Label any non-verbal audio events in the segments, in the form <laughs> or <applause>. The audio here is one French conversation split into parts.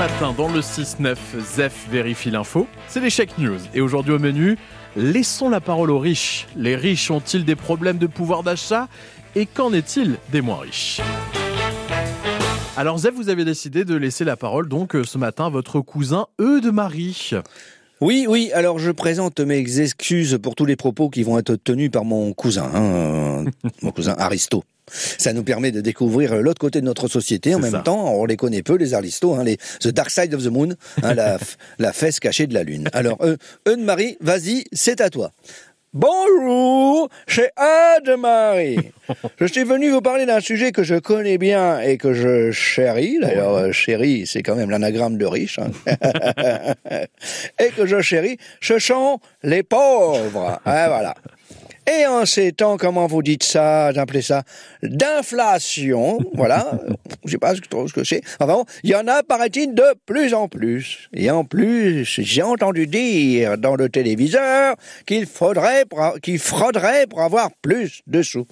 matin, dans le 6-9, Zef vérifie l'info. C'est les Check News. Et aujourd'hui au menu, laissons la parole aux riches. Les riches ont-ils des problèmes de pouvoir d'achat? Et qu'en est-il des moins riches? Alors Zef, vous avez décidé de laisser la parole donc ce matin à votre cousin Eudes-Marie. Oui, oui, alors je présente mes excuses pour tous les propos qui vont être tenus par mon cousin, hein, <laughs> mon cousin Aristo. Ça nous permet de découvrir l'autre côté de notre société. En même ça. temps, on les connaît peu, les aristos, hein, les The Dark Side of the Moon, hein, la, <laughs> la, fesse cachée de la Lune. Alors, euh, Marie, vas-y, c'est à toi. Bonjour, chez Anne-Marie. <laughs> Je suis venu vous parler d'un sujet que je connais bien et que je chéris. D'ailleurs, euh, chéris, c'est quand même l'anagramme de riche. Hein. <laughs> et que je chéris, ce sont les pauvres. Ah, voilà. Et en ces temps, comment vous dites ça, j'appelais ça, d'inflation, <laughs> voilà, je sais pas trop ce que c'est, enfin bon, il y en a, paraît-il, de plus en plus. Et en plus, j'ai entendu dire dans le téléviseur qu'il faudrait, qu'il frauderait pour avoir plus de sous.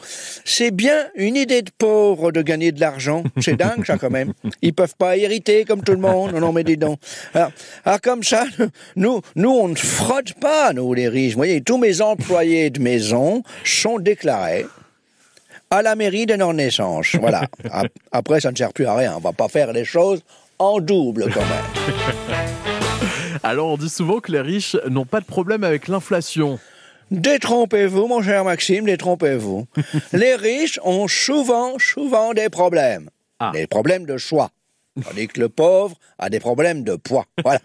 C'est bien une idée de pauvre de gagner de l'argent. C'est <laughs> dingue, ça, quand même. Ils peuvent pas hériter comme tout le monde. Non, mais dis donc. Alors, alors comme ça, nous, nous, on ne fraude pas, nous, les riches. Vous voyez, tous mes employés de maison, sont déclarés à la mairie de leur naissance. Voilà. <laughs> Après, ça ne sert plus à rien. On va pas faire les choses en double quand même. <laughs> Alors, on dit souvent que les riches n'ont pas de problème avec l'inflation. Détrompez-vous, mon cher Maxime, détrompez-vous. <laughs> les riches ont souvent, souvent des problèmes. Ah. Des problèmes de choix. Tandis que le pauvre a des problèmes de poids. Voilà.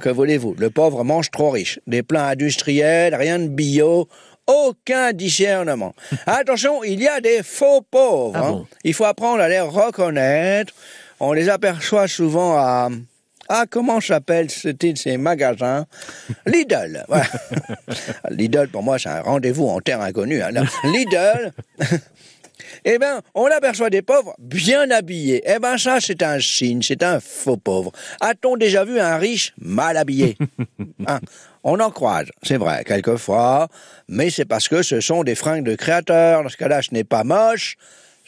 que voulez-vous? Le pauvre mange trop riche. Des plats industriels, rien de bio, aucun discernement. <laughs> Attention, il y a des faux pauvres. Ah hein. Il faut apprendre à les reconnaître. On les aperçoit souvent à... Ah, comment s'appelle ce de ces magasins? <laughs> Lidl. <laughs> Lidl, pour moi, c'est un rendez-vous en terre inconnue. Hein. Lidl, eh bien, on aperçoit des pauvres bien habillés. Eh bien, ça, c'est un signe, c'est un faux pauvre. A-t-on déjà vu un riche mal habillé? Hein <laughs> On en croise, c'est vrai, quelquefois, mais c'est parce que ce sont des fringues de créateurs. Dans ce cas-là, ce n'est pas moche,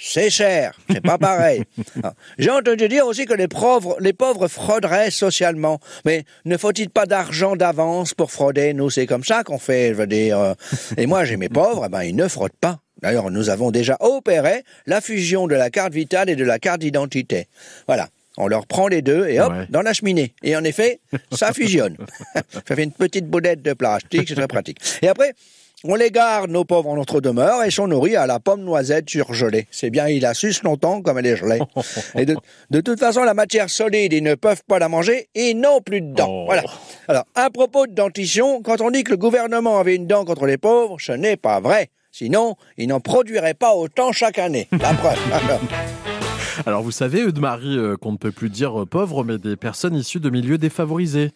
c'est cher, c'est pas pareil. <laughs> Ah. J'ai entendu dire aussi que les pauvres, les pauvres frauderaient socialement. Mais ne faut-il pas d'argent d'avance pour frauder? Nous, c'est comme ça qu'on fait, je veux dire. Et moi, j'ai mes pauvres, eh ben, ils ne fraudent pas. D'ailleurs, nous avons déjà opéré la fusion de la carte vitale et de la carte d'identité. Voilà. On leur prend les deux et hop, dans la cheminée. Et en effet, ça fusionne. <laughs> ça fait une petite boudette de plastique, c'est très pratique. Et après, on les garde, nos pauvres, en notre demeure et sont nourris à la pomme noisette surgelée. C'est bien, il a suce longtemps comme elle est gelée. <laughs> Et de, de, toute façon, la matière solide, ils ne peuvent pas la manger et non plus de dents. Oh. Voilà. Alors, à propos de dentition, quand on dit que le gouvernement avait une dent contre les pauvres, ce n'est pas vrai. Sinon, il n'en produirait pas autant chaque année. La preuve. <laughs> Alors vous savez, Eudes-Marie, euh, qu'on ne peut plus dire euh, pauvre, mais des personnes issues de milieux défavorisés.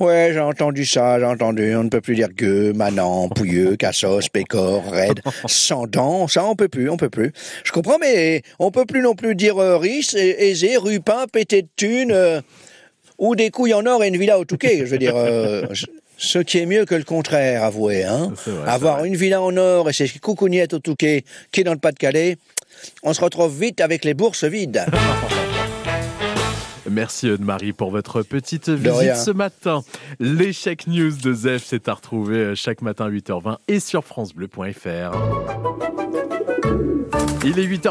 Ouais, j'ai entendu ça, j'ai entendu. On ne peut plus dire gueux, manant, pouilleux, <laughs> cassos, pécor, raide, sans dents. Ça, on peut plus, on peut plus. Je comprends, mais on peut plus non plus dire euh, riche, aisé, rupin, pété de thunes, ou des couilles en or et une villa au Touquet. Je veux dire, <laughs> ce qui est mieux que le contraire, avouez. Hein Avoir une villa en or et ses coucougnettes au Touquet qui est dans le Pas-de-Calais, on se retrouve vite avec les bourses vides. <laughs> Merci Anne-Marie pour votre petite visite ce matin. L'échec news de Zef, c'est à retrouver euh, chaque matin à 8h20 et sur francebleu.fr. Il est 8h.